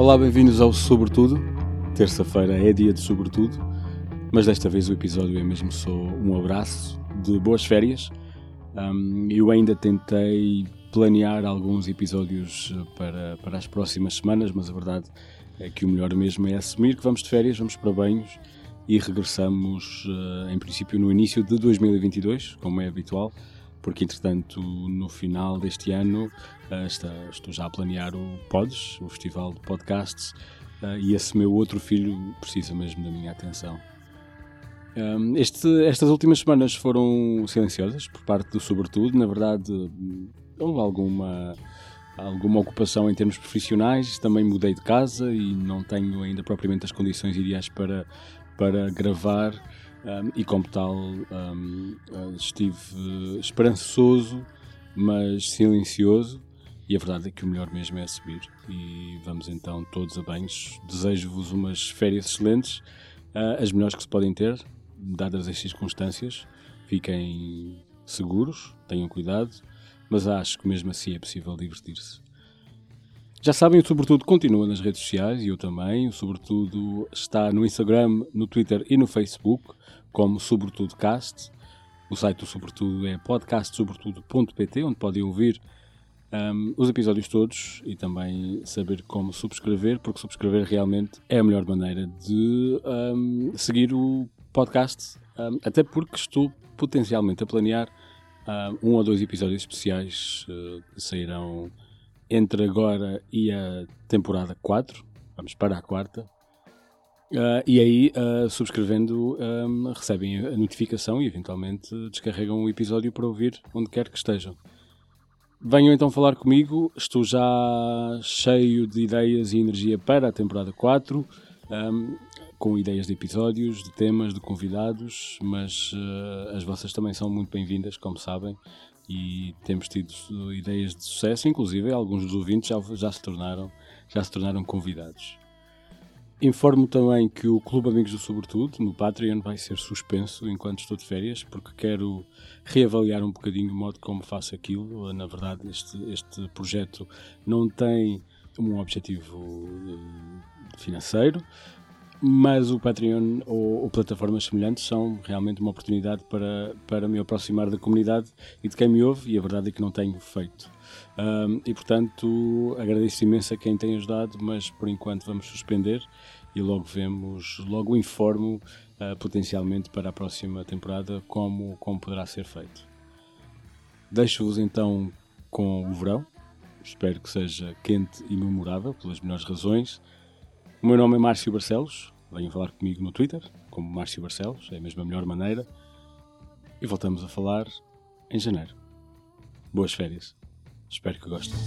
Olá, bem-vindos ao Sobretudo. Terça-feira é dia de Sobretudo, mas desta vez o episódio é mesmo só um abraço de boas férias. Um, eu ainda tentei planear alguns episódios para, para as próximas semanas, mas a verdade é que o melhor mesmo é assumir que vamos de férias, vamos para banhos e regressamos, uh, em princípio, no início de 2022, como é habitual porque entretanto no final deste ano uh, está, estou já a planear o Pods, o festival de podcasts, uh, e esse meu outro filho precisa mesmo da minha atenção. Um, este, estas últimas semanas foram silenciosas por parte do Sobretudo, na verdade houve alguma, alguma ocupação em termos profissionais, também mudei de casa e não tenho ainda propriamente as condições ideais para, para gravar um, e como tal um, estive esperançoso, mas silencioso. E a verdade é que o melhor mesmo é subir. E vamos então todos a banhos. Desejo-vos umas férias excelentes, uh, as melhores que se podem ter, dadas as circunstâncias. Fiquem seguros, tenham cuidado, mas acho que mesmo assim é possível divertir-se. Já sabem, o Sobretudo continua nas redes sociais e eu também. O Sobretudo está no Instagram, no Twitter e no Facebook, como Sobretudo Cast. O site do Sobretudo é podcastsobretudo.pt, onde podem ouvir um, os episódios todos e também saber como subscrever, porque subscrever realmente é a melhor maneira de um, seguir o podcast, um, até porque estou potencialmente a planear um ou dois episódios especiais uh, que sairão entre agora e a temporada 4, vamos para a quarta, uh, e aí, uh, subscrevendo, um, recebem a notificação e eventualmente descarregam o episódio para ouvir onde quer que estejam. Venham então falar comigo, estou já cheio de ideias e energia para a temporada 4, um, com ideias de episódios, de temas, de convidados, mas uh, as vossas também são muito bem-vindas, como sabem e temos tido ideias de sucesso, inclusive alguns dos ouvintes já, já, se, tornaram, já se tornaram convidados. Informo também que o Clube Amigos do Sobretudo, no Patreon, vai ser suspenso enquanto estou de férias, porque quero reavaliar um bocadinho o modo como faço aquilo. Na verdade, este, este projeto não tem um objetivo eh, financeiro, mas o Patreon ou, ou, plataformas semelhantes são realmente uma oportunidade para, para me aproximar da comunidade e de quem me ouve, e a verdade é que não tenho feito. Um, e portanto, agradeço imenso a quem tem ajudado, mas por enquanto vamos suspender e logo vemos, logo informo uh, potencialmente para a próxima temporada como, como poderá ser feito. Deixo-vos então com o verão, espero que seja quente e memorável, pelas melhores razões. O meu nome é Márcio Barcelos, venham falar comigo no Twitter, como Márcio Barcelos, é mesmo a melhor maneira. E voltamos a falar em janeiro. Boas férias. Espero que gostem.